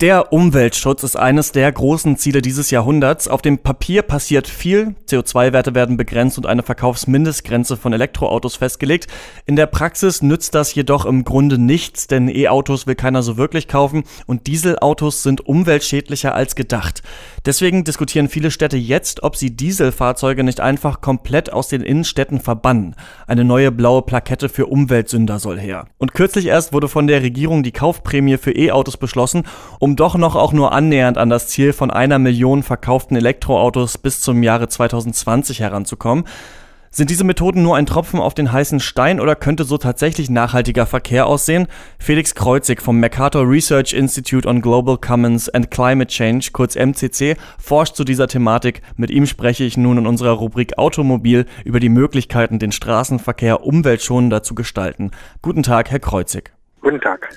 Der Umweltschutz ist eines der großen Ziele dieses Jahrhunderts. Auf dem Papier passiert viel, CO2-Werte werden begrenzt und eine Verkaufsmindestgrenze von Elektroautos festgelegt. In der Praxis nützt das jedoch im Grunde nichts, denn E-Autos will keiner so wirklich kaufen und Dieselautos sind umweltschädlicher als gedacht. Deswegen diskutieren viele Städte jetzt, ob sie Dieselfahrzeuge nicht einfach komplett aus den Innenstädten verbannen. Eine neue blaue Plakette für Umweltsünder soll her. Und kürzlich erst wurde von der Regierung die Kaufprämie für E-Autos beschlossen, um um doch noch auch nur annähernd an das Ziel von einer Million verkauften Elektroautos bis zum Jahre 2020 heranzukommen. Sind diese Methoden nur ein Tropfen auf den heißen Stein oder könnte so tatsächlich nachhaltiger Verkehr aussehen? Felix Kreuzig vom Mercator Research Institute on Global Commons and Climate Change, kurz MCC, forscht zu dieser Thematik. Mit ihm spreche ich nun in unserer Rubrik Automobil über die Möglichkeiten, den Straßenverkehr umweltschonender zu gestalten. Guten Tag, Herr Kreuzig. Guten Tag.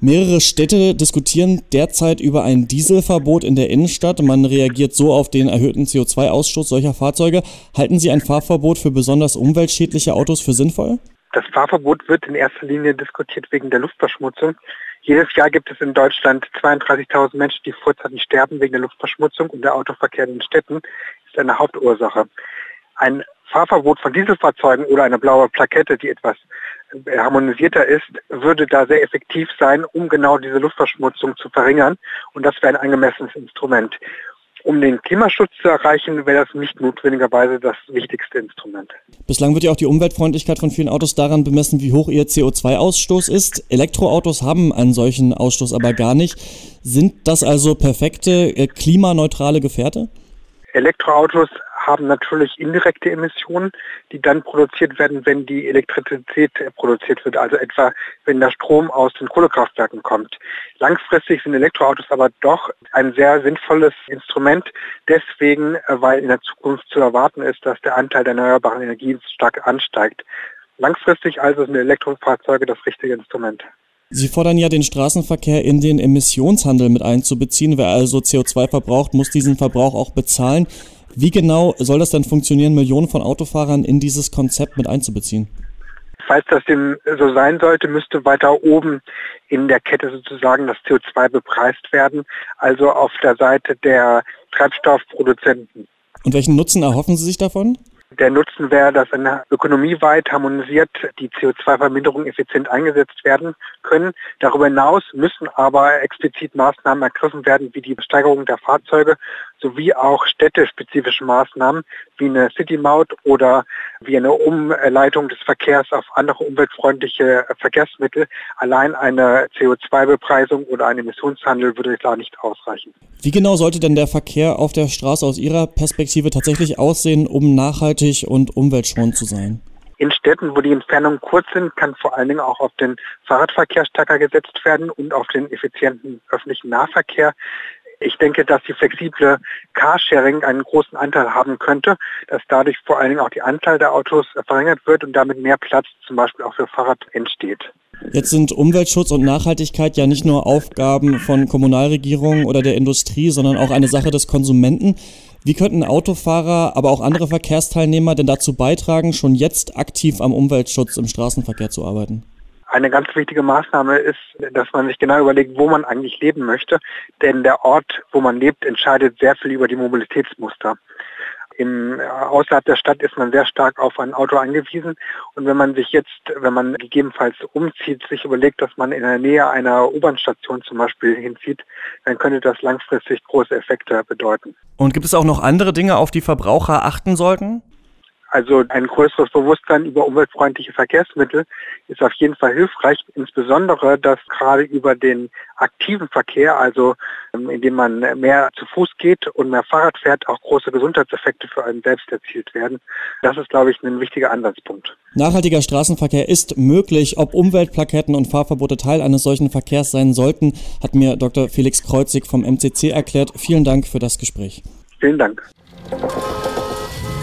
Mehrere Städte diskutieren derzeit über ein Dieselverbot in der Innenstadt. Man reagiert so auf den erhöhten CO2-Ausstoß solcher Fahrzeuge. Halten Sie ein Fahrverbot für besonders umweltschädliche Autos für sinnvoll? Das Fahrverbot wird in erster Linie diskutiert wegen der Luftverschmutzung. Jedes Jahr gibt es in Deutschland 32.000 Menschen, die vorzeitig sterben wegen der Luftverschmutzung und der Autoverkehr in den Städten ist eine Hauptursache. Ein Fahrverbot von Dieselfahrzeugen oder eine blaue Plakette, die etwas harmonisierter ist, würde da sehr effektiv sein, um genau diese Luftverschmutzung zu verringern. Und das wäre ein angemessenes Instrument. Um den Klimaschutz zu erreichen, wäre das nicht notwendigerweise das wichtigste Instrument. Bislang wird ja auch die Umweltfreundlichkeit von vielen Autos daran bemessen, wie hoch ihr CO2-Ausstoß ist. Elektroautos haben einen solchen Ausstoß aber gar nicht. Sind das also perfekte äh, klimaneutrale Gefährte? Elektroautos haben natürlich indirekte Emissionen, die dann produziert werden, wenn die Elektrizität produziert wird, also etwa wenn der Strom aus den Kohlekraftwerken kommt. Langfristig sind Elektroautos aber doch ein sehr sinnvolles Instrument, deswegen, äh, weil in der Zukunft zu erwarten ist, dass der Anteil der erneuerbaren Energien stark ansteigt. Langfristig also sind Elektrofahrzeuge das richtige Instrument. Sie fordern ja den Straßenverkehr in den Emissionshandel mit einzubeziehen. Wer also CO2 verbraucht, muss diesen Verbrauch auch bezahlen. Wie genau soll das denn funktionieren, Millionen von Autofahrern in dieses Konzept mit einzubeziehen? Falls das dem so sein sollte, müsste weiter oben in der Kette sozusagen das CO2 bepreist werden, also auf der Seite der Treibstoffproduzenten. Und welchen Nutzen erhoffen Sie sich davon? Der Nutzen wäre, dass eine ökonomieweit harmonisiert die CO2-Verminderung effizient eingesetzt werden können. Darüber hinaus müssen aber explizit Maßnahmen ergriffen werden, wie die Steigerung der Fahrzeuge sowie auch städtespezifische Maßnahmen wie eine City-Maut oder wie eine Umleitung des Verkehrs auf andere umweltfreundliche Verkehrsmittel. Allein eine CO2-Bepreisung oder ein Emissionshandel würde da nicht ausreichen. Wie genau sollte denn der Verkehr auf der Straße aus Ihrer Perspektive tatsächlich aussehen, um nachhaltig und umweltschonend zu sein? In Städten, wo die Entfernungen kurz sind, kann vor allen Dingen auch auf den Fahrradverkehr stärker gesetzt werden und auf den effizienten öffentlichen Nahverkehr. Ich denke, dass die flexible Carsharing einen großen Anteil haben könnte, dass dadurch vor allen Dingen auch die Anzahl der Autos verringert wird und damit mehr Platz zum Beispiel auch für Fahrrad entsteht. Jetzt sind Umweltschutz und Nachhaltigkeit ja nicht nur Aufgaben von Kommunalregierungen oder der Industrie, sondern auch eine Sache des Konsumenten. Wie könnten Autofahrer, aber auch andere Verkehrsteilnehmer denn dazu beitragen, schon jetzt aktiv am Umweltschutz im Straßenverkehr zu arbeiten? Eine ganz wichtige Maßnahme ist, dass man sich genau überlegt, wo man eigentlich leben möchte. Denn der Ort, wo man lebt, entscheidet sehr viel über die Mobilitätsmuster. Im, außerhalb der Stadt ist man sehr stark auf ein Auto angewiesen. Und wenn man sich jetzt, wenn man gegebenenfalls umzieht, sich überlegt, dass man in der Nähe einer U-Bahn-Station zum Beispiel hinzieht, dann könnte das langfristig große Effekte bedeuten. Und gibt es auch noch andere Dinge, auf die Verbraucher achten sollten? Also ein größeres Bewusstsein über umweltfreundliche Verkehrsmittel ist auf jeden Fall hilfreich, insbesondere dass gerade über den aktiven Verkehr, also ähm, indem man mehr zu Fuß geht und mehr Fahrrad fährt, auch große Gesundheitseffekte für einen selbst erzielt werden. Das ist, glaube ich, ein wichtiger Ansatzpunkt. Nachhaltiger Straßenverkehr ist möglich. Ob Umweltplaketten und Fahrverbote Teil eines solchen Verkehrs sein sollten, hat mir Dr. Felix Kreuzig vom MCC erklärt. Vielen Dank für das Gespräch. Vielen Dank.